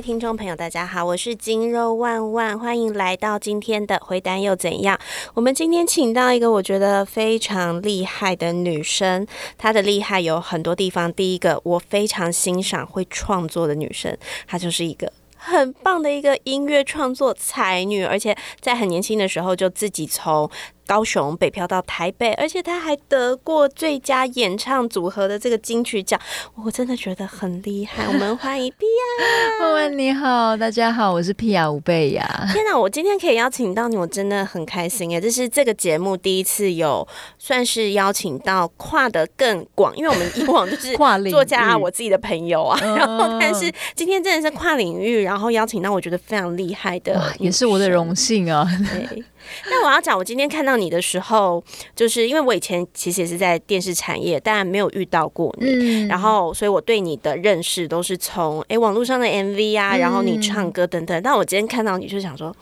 听众朋友，大家好，我是金肉万万，欢迎来到今天的回答又怎样？我们今天请到一个我觉得非常厉害的女生，她的厉害有很多地方。第一个，我非常欣赏会创作的女生，她就是一个很棒的一个音乐创作才女，而且在很年轻的时候就自己从。高雄北漂到台北，而且他还得过最佳演唱组合的这个金曲奖，我真的觉得很厉害。我们欢迎皮亚，问问你好，大家好，我是皮亚吴贝雅。天哪，我今天可以邀请到你，我真的很开心耶！这是这个节目第一次有算是邀请到跨的更广，因为我们以往就是 跨领作家啊，我自己的朋友啊，然后但是今天真的是跨领域，然后邀请到我觉得非常厉害的，也是我的荣幸啊。对。那我要讲，我今天看到你的时候，就是因为我以前其实也是在电视产业，但没有遇到过你，然后所以我对你的认识都是从哎网络上的 MV 啊，然后你唱歌等等。但我今天看到你就想说，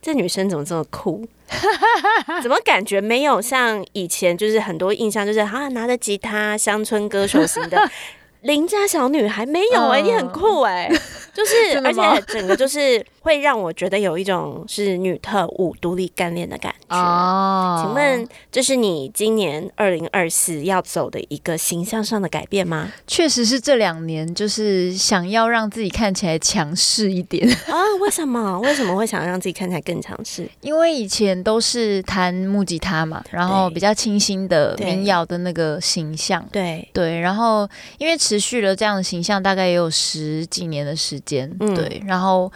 这女生怎么这么酷？怎么感觉没有像以前就是很多印象，就是啊拿着吉他乡村歌手型的。邻家小女孩没有哎，你很酷哎，就是而且 整个就是会让我觉得有一种是女特务独立干练的感觉。哦，请问这是你今年二零二四要走的一个形象上的改变吗？确实是这两年就是想要让自己看起来强势一点 啊？为什么？为什么会想让自己看起来更强势？因为以前都是弹木吉他嘛，然后比较清新的民谣的那个形象。对对，然后因为持持续了这样的形象，大概也有十几年的时间，对，然后。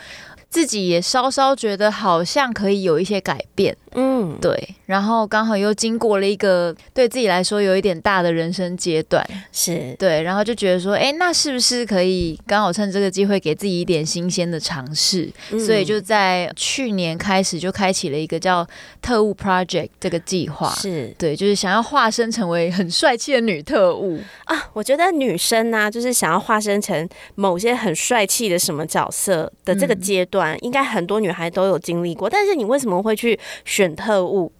自己也稍稍觉得好像可以有一些改变，嗯，对，然后刚好又经过了一个对自己来说有一点大的人生阶段，是对，然后就觉得说，哎，那是不是可以刚好趁这个机会给自己一点新鲜的尝试？所以就在去年开始就开启了一个叫特务 project 这个计划，是对，就是想要化身成为很帅气的女特务啊。我觉得女生呢，就是想要化身成某些很帅气的什么角色的这个阶段。应该很多女孩都有经历过，但是你为什么会去选特务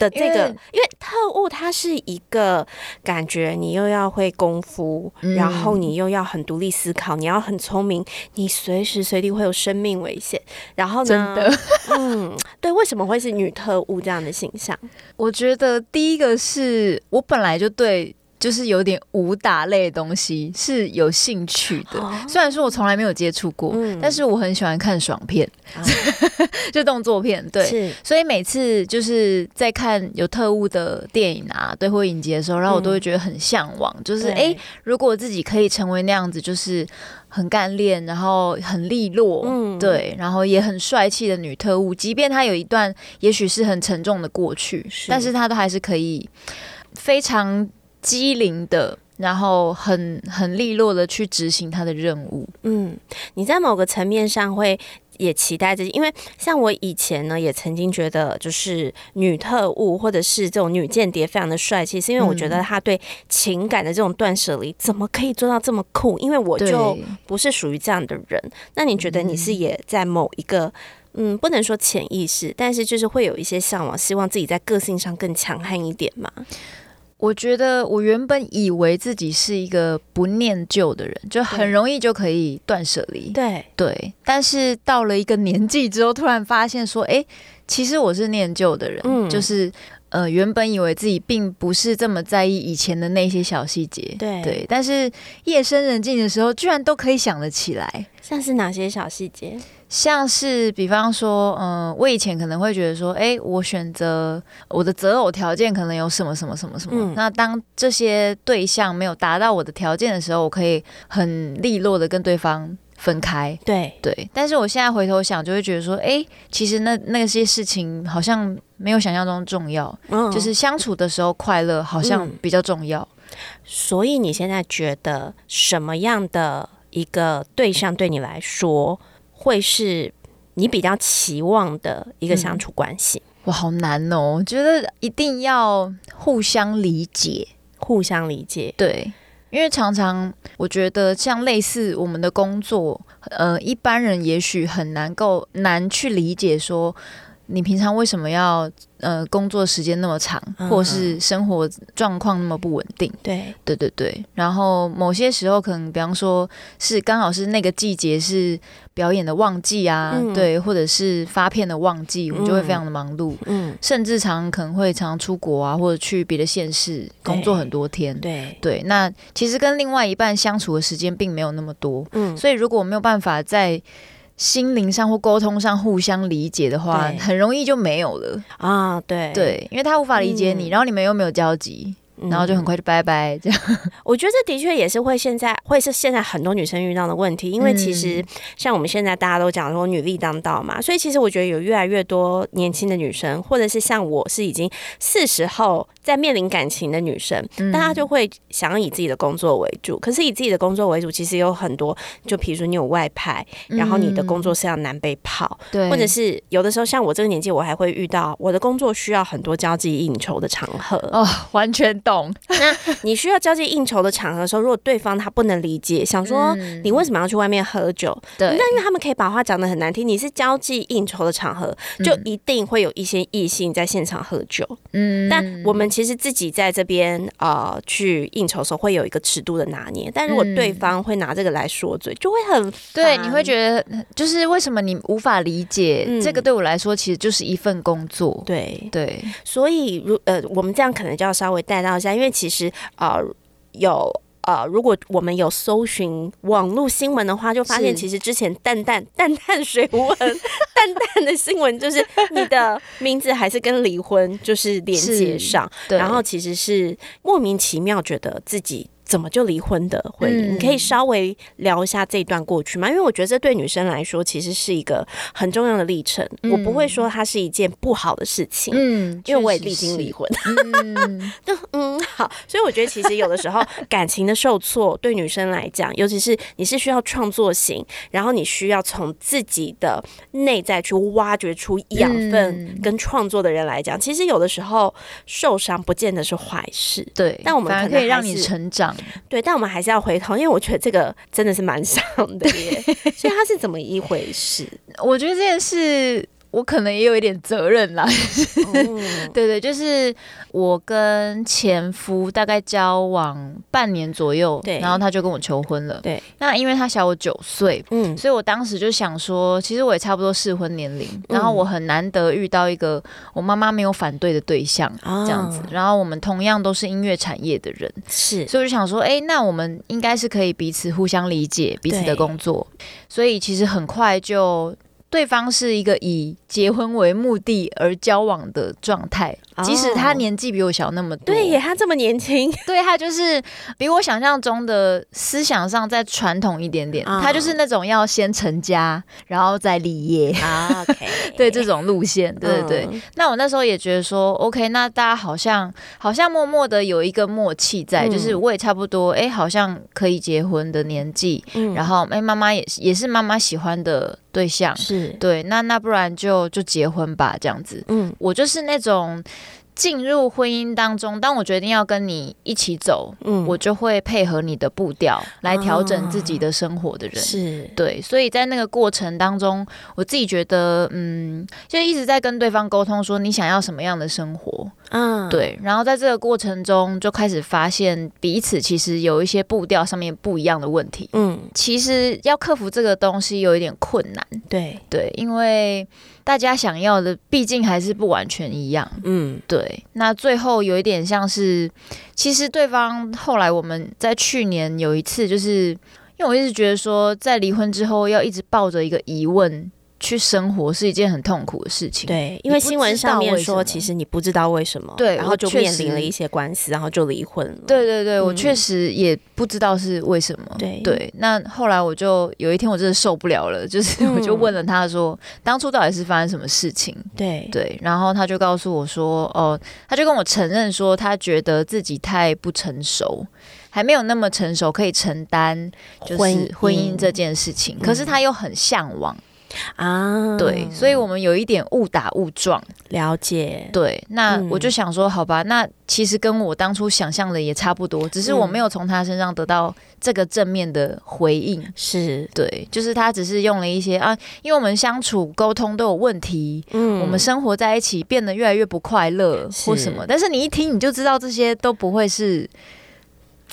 的这个？因为特务它是一个感觉，你又要会功夫，然后你又要很独立思考，你要很聪明，你随时随地会有生命危险。然后呢？嗯，对，为什么会是女特务这样的形象？我觉得第一个是我本来就对。就是有点武打类的东西是有兴趣的，虽然说我从来没有接触过，但是我很喜欢看爽片，就动作片。对，所以每次就是在看有特务的电影啊，对或影集的时候，然后我都会觉得很向往。就是哎，如果自己可以成为那样子，就是很干练，然后很利落，嗯，对，然后也很帅气的女特务，即便她有一段也许是很沉重的过去，但是她都还是可以非常。机灵的，然后很很利落的去执行他的任务。嗯，你在某个层面上会也期待自己，因为像我以前呢，也曾经觉得就是女特务或者是这种女间谍非常的帅气，是因为我觉得她对情感的这种断舍离怎么可以做到这么酷？因为我就不是属于这样的人。那你觉得你是也在某一个嗯，不能说潜意识，但是就是会有一些向往，希望自己在个性上更强悍一点吗？我觉得我原本以为自己是一个不念旧的人，就很容易就可以断舍离。对对，但是到了一个年纪之后，突然发现说，哎，其实我是念旧的人。嗯，就是呃，原本以为自己并不是这么在意以前的那些小细节。对对，但是夜深人静的时候，居然都可以想得起来。像是哪些小细节？像是比方说，嗯，我以前可能会觉得说，哎，我选择我的择偶条件可能有什么什么什么什么。那当这些对象没有达到我的条件的时候，我可以很利落的跟对方分开。对对。但是我现在回头想，就会觉得说，哎，其实那那些事情好像没有想象中重要。嗯。就是相处的时候快乐好像比较重要。所以你现在觉得什么样的？一个对象对你来说，会是你比较期望的一个相处关系。哇，好难哦！我觉得一定要互相理解，互相理解。对，因为常常我觉得像类似我们的工作，呃，一般人也许很难够难去理解说。你平常为什么要呃工作时间那么长，或是生活状况那么不稳定？对。对对对。然后某些时候可能，比方说是刚好是那个季节是表演的旺季啊，对，或者是发片的旺季，我们就会非常的忙碌，嗯，甚至常可能会常出国啊，或者去别的县市工作很多天。对。对，那其实跟另外一半相处的时间并没有那么多，嗯，所以如果没有办法在心灵上或沟通上互相理解的话，很容易就没有了啊！对对，因为他无法理解你，然后你们又没有交集。然后就很快就拜拜，这样。我觉得这的确也是会现在会是现在很多女生遇到的问题，因为其实像我们现在大家都讲说女力当道嘛，所以其实我觉得有越来越多年轻的女生，或者是像我是已经四十后在面临感情的女生，大家就会想要以自己的工作为主。可是以自己的工作为主，其实有很多，就比如说你有外派，然后你的工作是要南北跑，对，或者是有的时候像我这个年纪，我还会遇到我的工作需要很多交际应酬的场合。哦，完全懂。那你需要交际应酬的场合的时候，如果对方他不能理解，想说你为什么要去外面喝酒？对，那因为他们可以把话讲的很难听。你是交际应酬的场合，就一定会有一些异性在现场喝酒。嗯，但我们其实自己在这边呃去应酬的时候，会有一个尺度的拿捏。但如果对方会拿这个来说嘴，就会很对，你会觉得就是为什么你无法理解这个？对我来说，其实就是一份工作。对对，所以如呃，我们这样可能就要稍微带到一下，因为。其实呃有呃，如果我们有搜寻网络新闻的话，就发现其实之前淡淡淡淡水文淡淡的新闻，就是你的名字还是跟离婚就是连接上，然后其实是莫名其妙觉得自己。怎么就离婚的婚姻？你可以稍微聊一下这段过去吗？因为我觉得这对女生来说其实是一个很重要的历程。我不会说它是一件不好的事情，嗯，因为我也历经离婚，嗯，嗯，好。所以我觉得其实有的时候感情的受挫，对女生来讲，尤其是你是需要创作型，然后你需要从自己的内在去挖掘出养分跟创作的人来讲，其实有的时候受伤不见得是坏事，对。但我们可以让你成长。对，但我们还是要回头，因为我觉得这个真的是蛮伤的耶。所以它是怎么一回事？我觉得这件事。我可能也有一点责任啦，对对，就是我跟前夫大概交往半年左右，对，然后他就跟我求婚了，对。那因为他小我九岁，嗯，所以我当时就想说，其实我也差不多适婚年龄，然后我很难得遇到一个我妈妈没有反对的对象，这样子。然后我们同样都是音乐产业的人，是，所以我就想说，哎，那我们应该是可以彼此互相理解彼此的工作，所以其实很快就。对方是一个以结婚为目的而交往的状态，即使他年纪比我小那么多，对耶，他这么年轻，对他就是比我想象中的思想上再传统一点点，他就是那种要先成家然后再立业啊，对这种路线，对对对。那我那时候也觉得说，OK，那大家好像好像默默的有一个默契在，就是我也差不多，哎，好像可以结婚的年纪，然后哎，妈妈也也是妈妈喜欢的。对象是对，那那不然就就结婚吧，这样子。嗯，我就是那种。进入婚姻当中，当我决定要跟你一起走，嗯，我就会配合你的步调来调整自己的生活的人，是。对，所以在那个过程当中，我自己觉得，嗯，就一直在跟对方沟通，说你想要什么样的生活，嗯，对，然后在这个过程中就开始发现彼此其实有一些步调上面不一样的问题，嗯，其实要克服这个东西有一点困难，对。对，因为。大家想要的毕竟还是不完全一样，嗯，对。对那最后有一点像是，其实对方后来我们在去年有一次，就是因为我一直觉得说，在离婚之后要一直抱着一个疑问。去生活是一件很痛苦的事情，对，因为新闻上面说，其实你不知道为什么，对，然后就面临了一些官司，然后就离婚了。对对对，我确实也不知道是为什么。对对，那后来我就有一天我真的受不了了，就是我就问了他说，当初到底是发生什么事情？对对，然后他就告诉我说，哦，他就跟我承认说，他觉得自己太不成熟，还没有那么成熟可以承担就是婚姻这件事情，可是他又很向往。啊。对，所以我们有一点误打误撞。了解。对，那我就想说，好吧，那其实跟我当初想象的也差不多，只是我没有从他身上得到这个正面的回应。是对，就是他只是用了一些啊，因为我们相处沟通都有问题，嗯，我们生活在一起变得越来越不快乐或什么，但是你一听你就知道这些都不会是。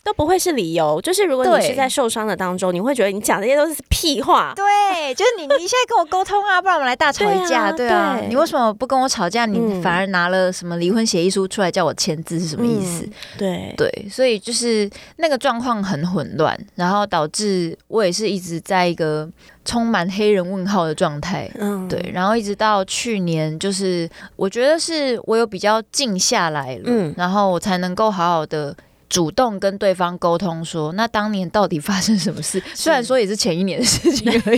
都不会是理由，就是如果你是在受伤的当中，你会觉得你讲这些都是屁话。对，就是你，你现在跟我沟通啊，不然我们来大吵一架。对啊，你为什么不跟我吵架？你反而拿了什么离婚协议书出来叫我签字，是什么意思？对对，所以就是那个状况很混乱，然后导致我也是一直在一个充满黑人问号的状态。嗯，对，然后一直到去年，就是我觉得是我有比较静下来了，嗯，然后我才能够好好的。主动跟对方沟通说，那当年到底发生什么事？虽然说也是前一年的事情而已，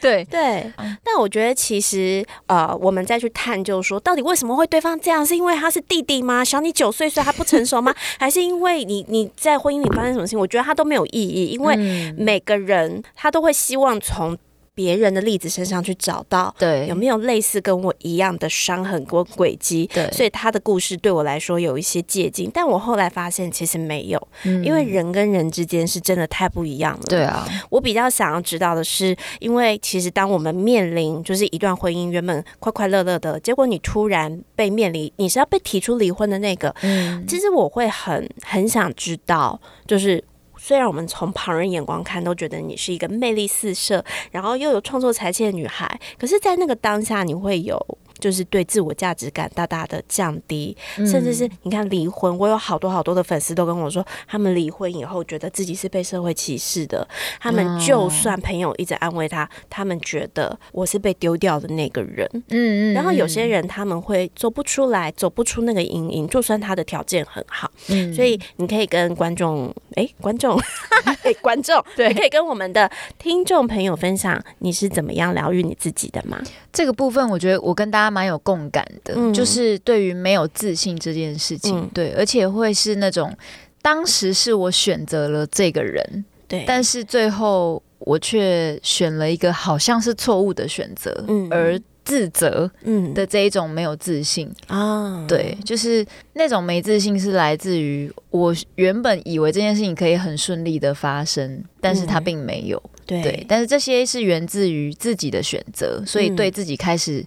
对对。但我觉得其实呃，我们再去探究说，到底为什么会对方这样？是因为他是弟弟吗？小你九岁，所以他不成熟吗？还是因为你你在婚姻里发生什么事情？我觉得他都没有意义，因为每个人他都会希望从。别人的例子身上去找到，对有没有类似跟我一样的伤痕或轨迹？对，所以他的故事对我来说有一些借鉴，但我后来发现其实没有，因为人跟人之间是真的太不一样了。对啊，我比较想要知道的是，因为其实当我们面临就是一段婚姻原本快快乐乐的，结果你突然被面临，你是要被提出离婚的那个，嗯，其实我会很很想知道，就是。虽然我们从旁人眼光看都觉得你是一个魅力四射，然后又有创作才气的女孩，可是，在那个当下，你会有。就是对自我价值感大大的降低，甚至是你看离婚，我有好多好多的粉丝都跟我说，他们离婚以后觉得自己是被社会歧视的。他们就算朋友一直安慰他，他们觉得我是被丢掉的那个人。嗯嗯。然后有些人他们会走不出来，走不出那个阴影，就算他的条件很好。嗯。所以你可以跟观众，哎，观众，观众，对，可以跟我们的听众朋友分享你是怎么样疗愈你自己的吗？这个部分，我觉得我跟大家。蛮有共感的，就是对于没有自信这件事情，对，而且会是那种当时是我选择了这个人，对，但是最后我却选了一个好像是错误的选择，嗯，而自责，嗯。的这一种没有自信啊，对，就是那种没自信是来自于我原本以为这件事情可以很顺利的发生，但是它并没有，对，但是这些是源自于自己的选择，所以对自己开始。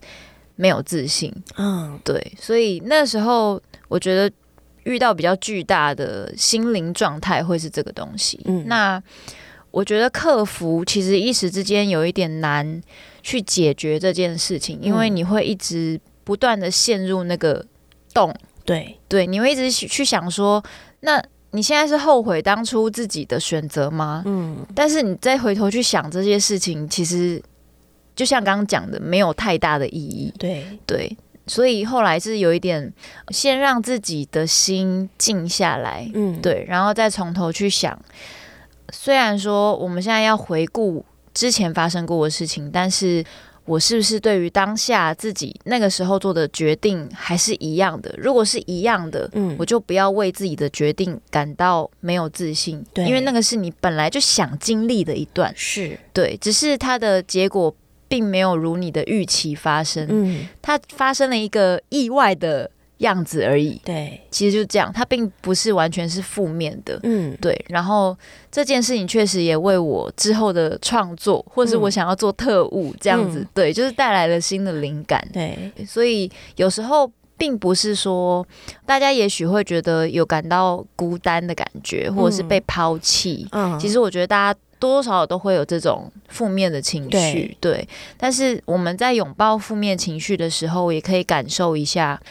没有自信，嗯，对，所以那时候我觉得遇到比较巨大的心灵状态会是这个东西。嗯，那我觉得克服其实一时之间有一点难去解决这件事情，因为你会一直不断的陷入那个洞。对，对，你会一直去想说，那你现在是后悔当初自己的选择吗？嗯，但是你再回头去想这些事情，其实。就像刚刚讲的，没有太大的意义。对对，所以后来是有一点，先让自己的心静下来，嗯，对，然后再从头去想。虽然说我们现在要回顾之前发生过的事情，但是我是不是对于当下自己那个时候做的决定还是一样的？如果是一样的，嗯，我就不要为自己的决定感到没有自信，对，因为那个是你本来就想经历的一段，是对，只是它的结果。并没有如你的预期发生，嗯，它发生了一个意外的样子而已。对，其实就这样，它并不是完全是负面的，嗯，对。然后这件事情确实也为我之后的创作，或是我想要做特务这样子，对，就是带来了新的灵感。对，所以有时候并不是说大家也许会觉得有感到孤单的感觉，或者是被抛弃。嗯，其实我觉得大家。多多少少都会有这种负面的情绪，对。但是我们在拥抱负面情绪的时候，也可以感受一下，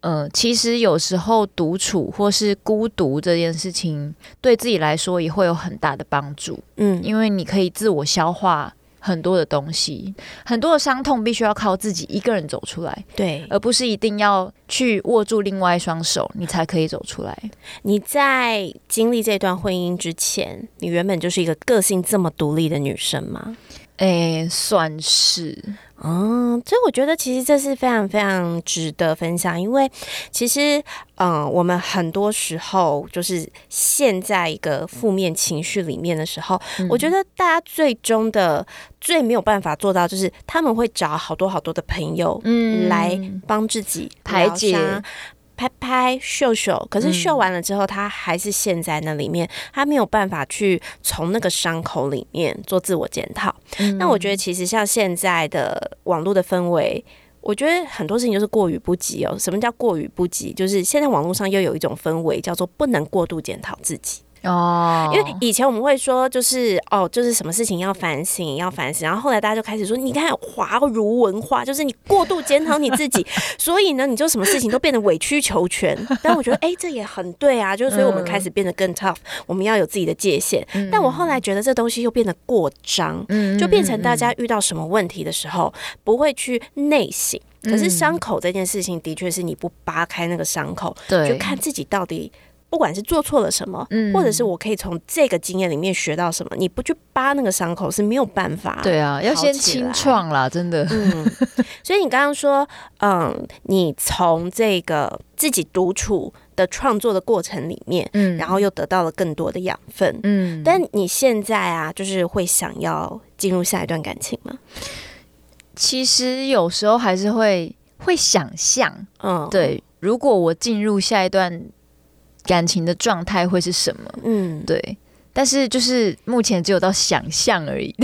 呃，其实有时候独处或是孤独这件事情，对自己来说也会有很大的帮助。嗯，因为你可以自我消化。很多的东西，很多的伤痛，必须要靠自己一个人走出来，对，而不是一定要去握住另外一双手，你才可以走出来。你在经历这段婚姻之前，你原本就是一个个性这么独立的女生吗？哎，算是。嗯，所以我觉得其实这是非常非常值得分享，因为其实，嗯，我们很多时候就是陷在一个负面情绪里面的时候，我觉得大家最终的最没有办法做到，就是他们会找好多好多的朋友，嗯，来帮自己排解。拍拍秀秀，可是秀完了之后，他还是陷在那里面，他没有办法去从那个伤口里面做自我检讨。那我觉得，其实像现在的网络的氛围，我觉得很多事情就是过于不及哦。什么叫过于不及？就是现在网络上又有一种氛围，叫做不能过度检讨自己。哦，因为以前我们会说，就是哦，就是什么事情要反省，要反省，然后后来大家就开始说，你看华如文化，就是你过度检讨你自己，所以呢，你就什么事情都变得委曲求全。但我觉得，哎，这也很对啊，就是所以我们开始变得更 tough，我们要有自己的界限。但我后来觉得这东西又变得过张，就变成大家遇到什么问题的时候不会去内省，可是伤口这件事情的确是你不扒开那个伤口，就看自己到底。不管是做错了什么，或者是我可以从这个经验里面学到什么，你不去扒那个伤口是没有办法。对啊，要先清创啦，真的。嗯，所以你刚刚说，嗯，你从这个自己独处的创作的过程里面，嗯，然后又得到了更多的养分，嗯。但你现在啊，就是会想要进入下一段感情吗？其实有时候还是会会想象，嗯，对，如果我进入下一段。感情的状态会是什么？嗯，对，但是就是目前只有到想象而已。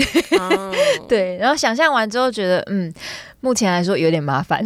对，然后想象完之后觉得，嗯，目前来说有点麻烦，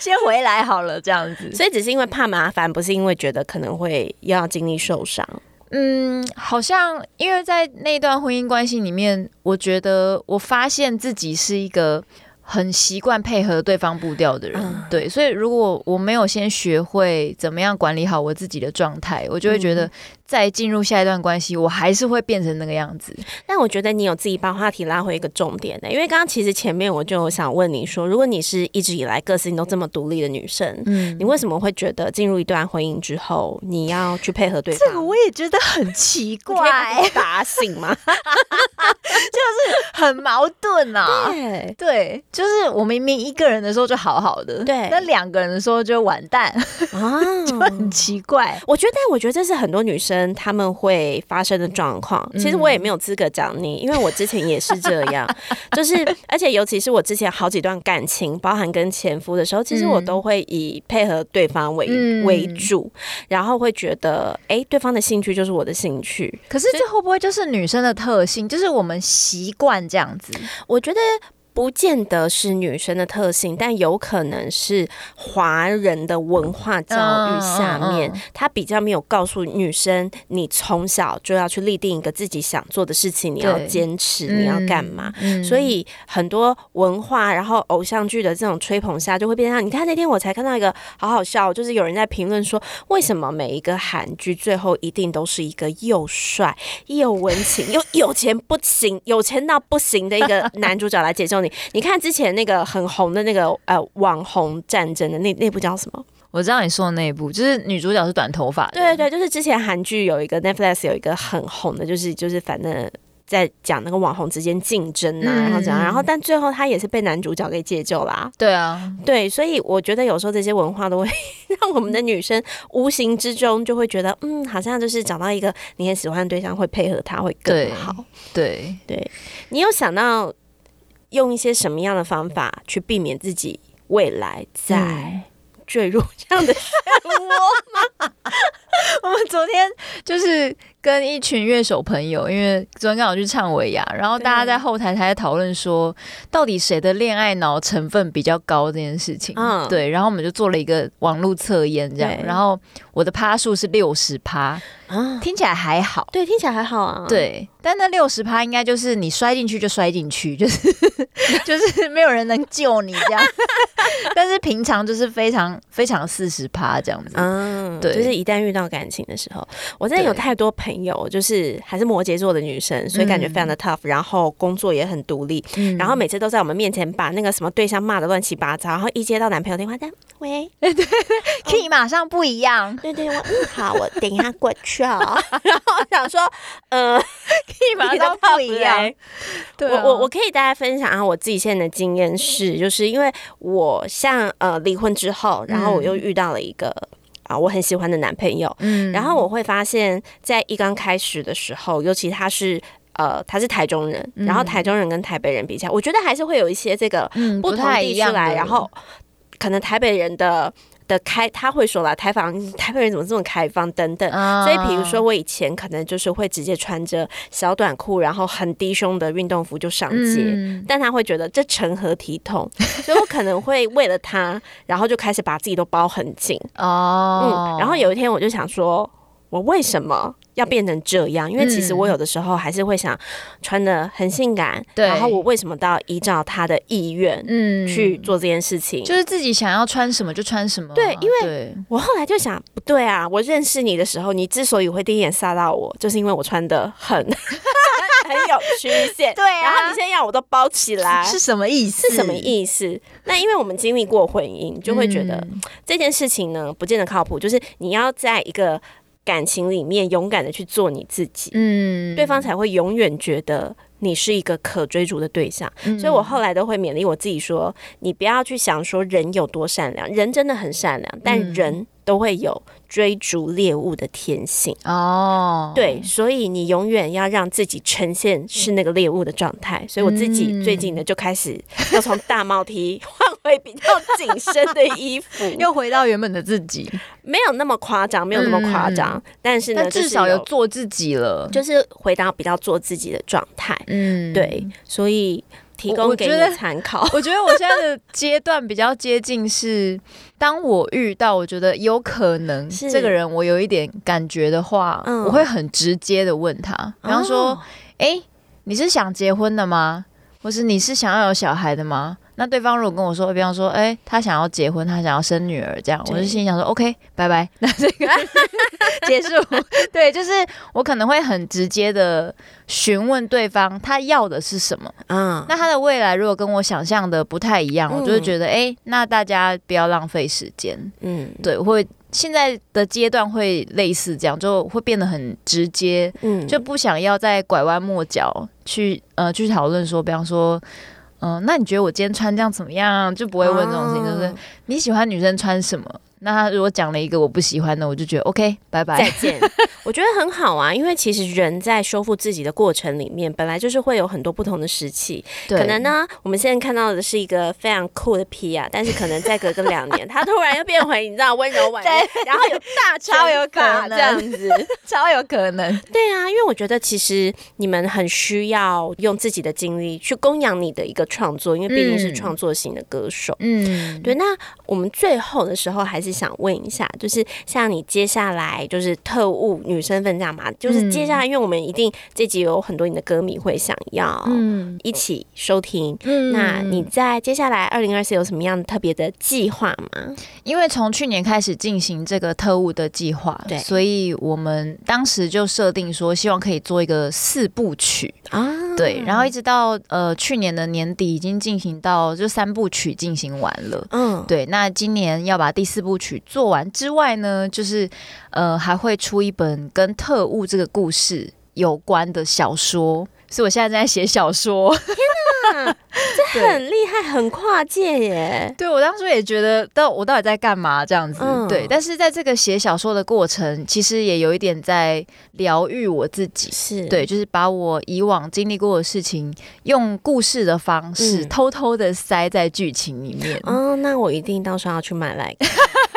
先回来好了，这样子。所以只是因为怕麻烦，不是因为觉得可能会要经历受伤。嗯，好像因为在那段婚姻关系里面，我觉得我发现自己是一个。很习惯配合对方步调的人，对，所以如果我没有先学会怎么样管理好我自己的状态，我就会觉得。再进入下一段关系，我还是会变成那个样子。但我觉得你有自己把话题拉回一个重点的，因为刚刚其实前面我就想问你说，如果你是一直以来个性都这么独立的女生，嗯，你为什么会觉得进入一段婚姻之后，你要去配合对方？这个我也觉得很奇怪，打醒吗？就是很矛盾啊。对对，就是我明明一个人的时候就好好的，对，那两个人的时候就完蛋啊，就很奇怪。我觉得，我觉得这是很多女生。他们会发生的状况，其实我也没有资格讲你，因为我之前也是这样，就是而且尤其是我之前好几段感情，包含跟前夫的时候，其实我都会以配合对方为为主，然后会觉得，哎，对方的兴趣就是我的兴趣。可是这会不会就是女生的特性？就是我们习惯这样子？我觉得。不见得是女生的特性，但有可能是华人的文化教育下面，他比较没有告诉女生，你从小就要去立定一个自己想做的事情，你要坚持，你要干嘛？所以很多文化，然后偶像剧的这种吹捧下，就会变成你看那天我才看到一个好好笑，就是有人在评论说，为什么每一个韩剧最后一定都是一个又帅又文情又有钱不行，有钱到不行的一个男主角来解救。你你看之前那个很红的那个呃网红战争的那那部叫什么？我知道你说的那一部，就是女主角是短头发。对对对，就是之前韩剧有一个 Netflix 有一个很红的，就是就是反正在讲那个网红之间竞争啊，然后怎样，然后但最后他也是被男主角给解救啦。对啊，对，所以我觉得有时候这些文化都会 让我们的女生无形之中就会觉得，嗯，好像就是找到一个你很喜欢的对象，会配合他会更好。对对，你有想到？用一些什么样的方法去避免自己未来再坠入这样的漩涡吗？我们昨天就是跟一群乐手朋友，因为昨天刚好去唱维亚，然后大家在后台还在讨论说，到底谁的恋爱脑成分比较高这件事情。嗯，对，然后我们就做了一个网络测验，这样，然后我的趴数是六十趴。听起来还好，对，听起来还好啊。对，但那六十趴应该就是你摔进去就摔进去，就是 就是没有人能救你这样。但是平常就是非常非常四十趴这样子。嗯，对，就是一旦遇到感情的时候，我真的有太多朋友，就是还是摩羯座的女生，所以感觉非常的 tough，然后工作也很独立，然后每次都在我们面前把那个什么对象骂的乱七八糟，然后一接到男朋友电话，喂，对对，可以马上不一样。对对，我嗯好，我等一下过去哦。然后想说，呃，可以马上不一样。我我我可以大家分享下我自己现在的经验是，就是因为我像呃离婚之后，然后我又遇到了一个啊我很喜欢的男朋友，嗯，然后我会发现，在一刚开始的时候，尤其他是呃他是台中人，然后台中人跟台北人比较，我觉得还是会有一些这个不同地区来，然后可能台北人的。的开他会说啦，台房台北人怎么这么开放？等等，所以比如说我以前可能就是会直接穿着小短裤，然后很低胸的运动服就上街，但他会觉得这成何体统，所以我可能会为了他，然后就开始把自己都包很紧。哦，嗯，然后有一天我就想说，我为什么？要变成这样，因为其实我有的时候还是会想穿的很性感，然后我为什么都要依照他的意愿嗯去做这件事情？就是自己想要穿什么就穿什么。对，因为我后来就想，不对啊，我认识你的时候，你之所以会第一眼杀到我，就是因为我穿的很 很有曲线，对啊，然后你现在要我都包起来，是什么意思？是什么意思？那因为我们经历过婚姻，就会觉得这件事情呢不见得靠谱，就是你要在一个。感情里面勇敢的去做你自己，嗯，对方才会永远觉得你是一个可追逐的对象。所以我后来都会勉励我自己说，你不要去想说人有多善良，人真的很善良，但人都会有。追逐猎物的天性哦，对，所以你永远要让自己呈现是那个猎物的状态。所以我自己最近呢，就开始要从大帽 T 换回比较紧身的衣服，又回到原本的自己，没有那么夸张，没有那么夸张，但是呢，至少有做自己了，就是回到比较做自己的状态。嗯，对，所以。提供给你参考。我觉得我现在的阶段比较接近是，当我遇到我觉得有可能这个人我有一点感觉的话，我会很直接的问他，比方说：“哎，你是想结婚的吗？或是你是想要有小孩的吗？”那对方如果跟我说，比方说，哎，他想要结婚，他想要生女儿，这样，我就心想说，OK，拜拜，那这个 结束。对，就是我可能会很直接的询问对方，他要的是什么。嗯，那他的未来如果跟我想象的不太一样，我就会觉得，哎，那大家不要浪费时间。嗯，对，会现在的阶段会类似这样，就会变得很直接，嗯，就不想要再拐弯抹角去呃去讨论说，比方说。嗯，那你觉得我今天穿这样怎么样？就不会问这种事情，就是你喜欢女生穿什么？那他如果讲了一个我不喜欢的，我就觉得 OK，拜拜，再见。我觉得很好啊，因为其实人在修复自己的过程里面，本来就是会有很多不同的时期。可能呢，我们现在看到的是一个非常酷的 P 啊，但是可能再隔个两年，他突然又变回你知道温柔婉约，然后有大超有可能这样子，超有可能。对啊，因为我觉得其实你们很需要用自己的精力去供养你的一个创作，因为毕竟是创作型的歌手。嗯，对。那我们最后的时候还是。想问一下，就是像你接下来就是特务女身份这样嘛？就是接下来，因为我们一定这集有很多你的歌迷会想要一起收听。嗯那你在接下来二零二四有什么样特别的计划吗？因为从去年开始进行这个特务的计划，对，所以我们当时就设定说，希望可以做一个四部曲啊，对，然后一直到呃去年的年底，已经进行到就三部曲进行完了，嗯，对，那今年要把第四部。曲做完之外呢，就是呃还会出一本跟特务这个故事有关的小说，所以我现在正在写小说。天哪，这很厉害，很跨界耶！对我当初也觉得，到我到底在干嘛这样子？对，但是在这个写小说的过程，其实也有一点在疗愈我自己。是对，就是把我以往经历过的事情，用故事的方式偷偷的塞在剧情里面。哦，那我一定到时候要去买来。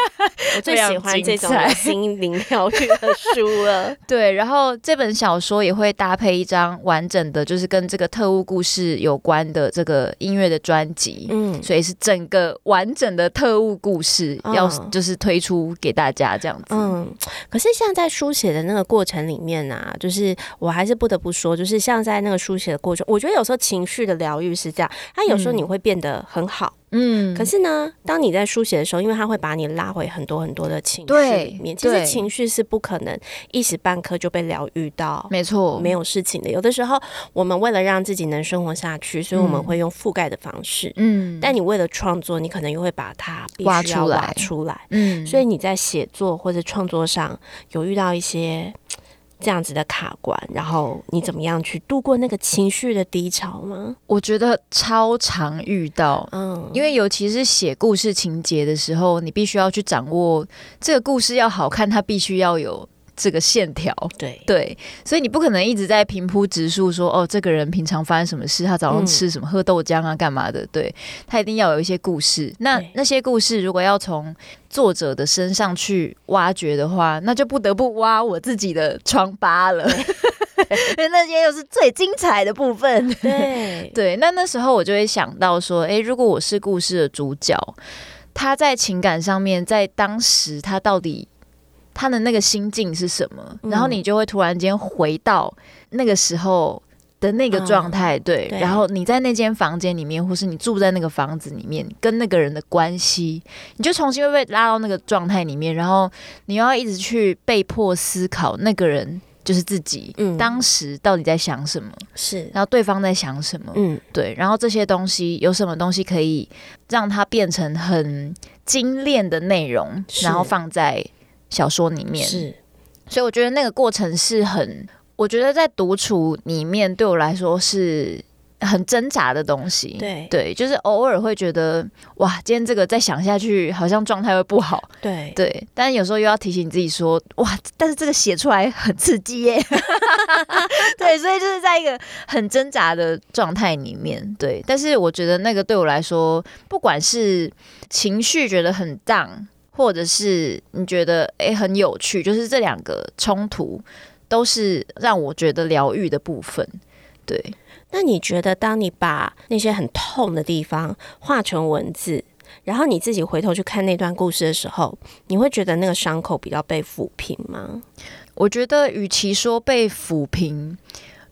我最喜欢这种心灵疗愈的书了。对，然后这本小说也会搭配一张完整的，就是跟这个特务故事有关的这个音乐的专辑。嗯，所以是整个完整的特务故事要就是推出给大家这样子。嗯，可是像在书写的那个过程里面啊，就是我还是不得不说，就是像在那个书写的过程，我觉得有时候情绪的疗愈是这样，它有时候你会变得很好。嗯，可是呢，当你在书写的时候，因为它会把你拉回很多很多的情绪里面，其实情绪是不可能一时半刻就被疗愈到，没错，没有事情的。有的时候，我们为了让自己能生活下去，所以我们会用覆盖的方式，嗯，但你为了创作，你可能又会把它挖出来，出来，嗯，所以你在写作或者创作上有遇到一些。这样子的卡关，然后你怎么样去度过那个情绪的低潮吗？我觉得超常遇到，嗯，因为尤其是写故事情节的时候，你必须要去掌握这个故事要好看，它必须要有。这个线条，对对，所以你不可能一直在平铺直述说哦，这个人平常发生什么事，他早上吃什么，喝豆浆啊，干嘛的？对他一定要有一些故事。那那些故事如果要从作者的身上去挖掘的话，那就不得不挖我自己的疮疤了，因为那些又是最精彩的部分。对 对，那那时候我就会想到说，哎，如果我是故事的主角，他在情感上面，在当时他到底。他的那个心境是什么？然后你就会突然间回到那个时候的那个状态，对。然后你在那间房间里面，或是你住在那个房子里面，跟那个人的关系，你就重新会被拉到那个状态里面。然后你要一直去被迫思考，那个人就是自己，嗯，当时到底在想什么？是。然后对方在想什么？嗯，对。然后这些东西有什么东西可以让它变成很精炼的内容，然后放在。小说里面是，所以我觉得那个过程是很，我觉得在独处里面对我来说是很挣扎的东西。对对，就是偶尔会觉得哇，今天这个再想下去好像状态会不好。对对，但有时候又要提醒自己说哇，但是这个写出来很刺激耶。对，所以就是在一个很挣扎的状态里面。对，但是我觉得那个对我来说，不管是情绪觉得很荡。或者是你觉得诶很有趣，就是这两个冲突都是让我觉得疗愈的部分。对，那你觉得当你把那些很痛的地方画成文字，然后你自己回头去看那段故事的时候，你会觉得那个伤口比较被抚平吗？我觉得与其说被抚平，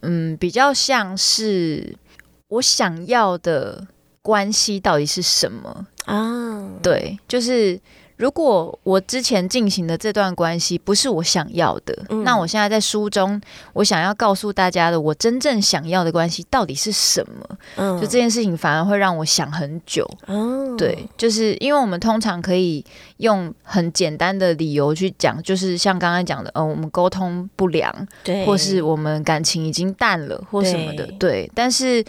嗯，比较像是我想要的关系到底是什么啊？对，就是。如果我之前进行的这段关系不是我想要的，那我现在在书中，我想要告诉大家的，我真正想要的关系到底是什么？嗯，就这件事情反而会让我想很久。哦，对，就是因为我们通常可以用很简单的理由去讲，就是像刚刚讲的，嗯，我们沟通不良，对，或是我们感情已经淡了，或什么的，对。但是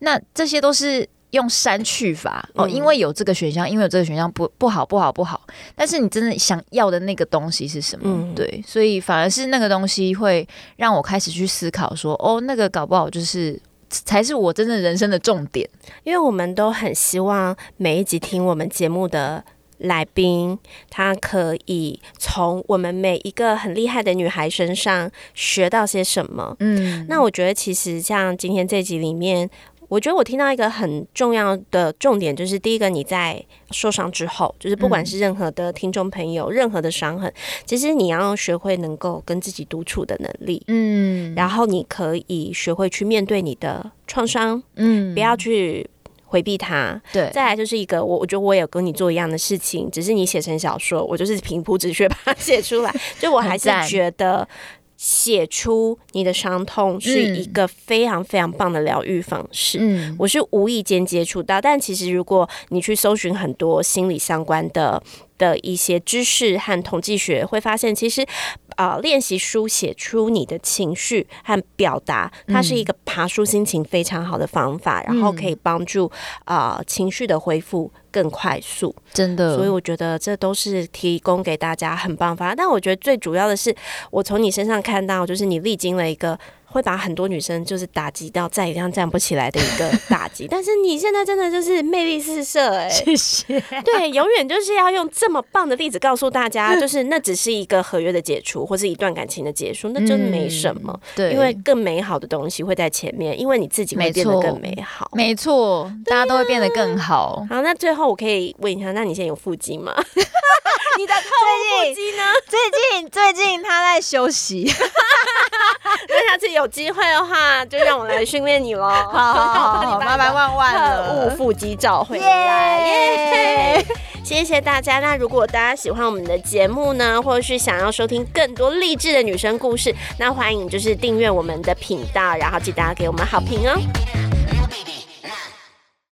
那这些都是。用删去法哦，因为有这个选项，因为有这个选项不不好不好不好。但是你真的想要的那个东西是什么？对，所以反而是那个东西会让我开始去思考，说哦，那个搞不好就是才是我真正人生的重点。因为我们都很希望每一集听我们节目的来宾，他可以从我们每一个很厉害的女孩身上学到些什么。嗯，那我觉得其实像今天这集里面。我觉得我听到一个很重要的重点，就是第一个，你在受伤之后，就是不管是任何的听众朋友，任何的伤痕，其实你要学会能够跟自己独处的能力，嗯，然后你可以学会去面对你的创伤，嗯，不要去回避它，对。再来就是一个，我我觉得我也有跟你做一样的事情，只是你写成小说，我就是平铺直叙把它写出来，就我还是觉得。写出你的伤痛是一个非常非常棒的疗愈方式。嗯，我是无意间接触到，但其实如果你去搜寻很多心理相关的的一些知识和统计学，会发现其实。啊，练习书写出你的情绪和表达，它是一个爬书心情非常好的方法，然后可以帮助啊情绪的恢复更快速。真的，所以我觉得这都是提供给大家很棒方法。但我觉得最主要的是，我从你身上看到，就是你历经了一个。会把很多女生就是打击到再一样站不起来的一个打击，但是你现在真的就是魅力四射哎，谢谢。对，永远就是要用这么棒的例子告诉大家，就是那只是一个合约的解除，或是一段感情的结束，那真没什么。对，因为更美好的东西会在前面，因为你自己会变得更美好。没错，大家都会变得更好。好，那最后我可以问一下，那你现在有腹肌吗？你的腹肌呢？最近最近他在休息。那下次有机会的话，就让我来训练你喽。好，好，麻烦 万万了。务腹肌照回来，耶！谢谢大家。那如果大家喜欢我们的节目呢，或者是想要收听更多励志的女生故事，那欢迎就是订阅我们的频道，然后记得给我们好评哦。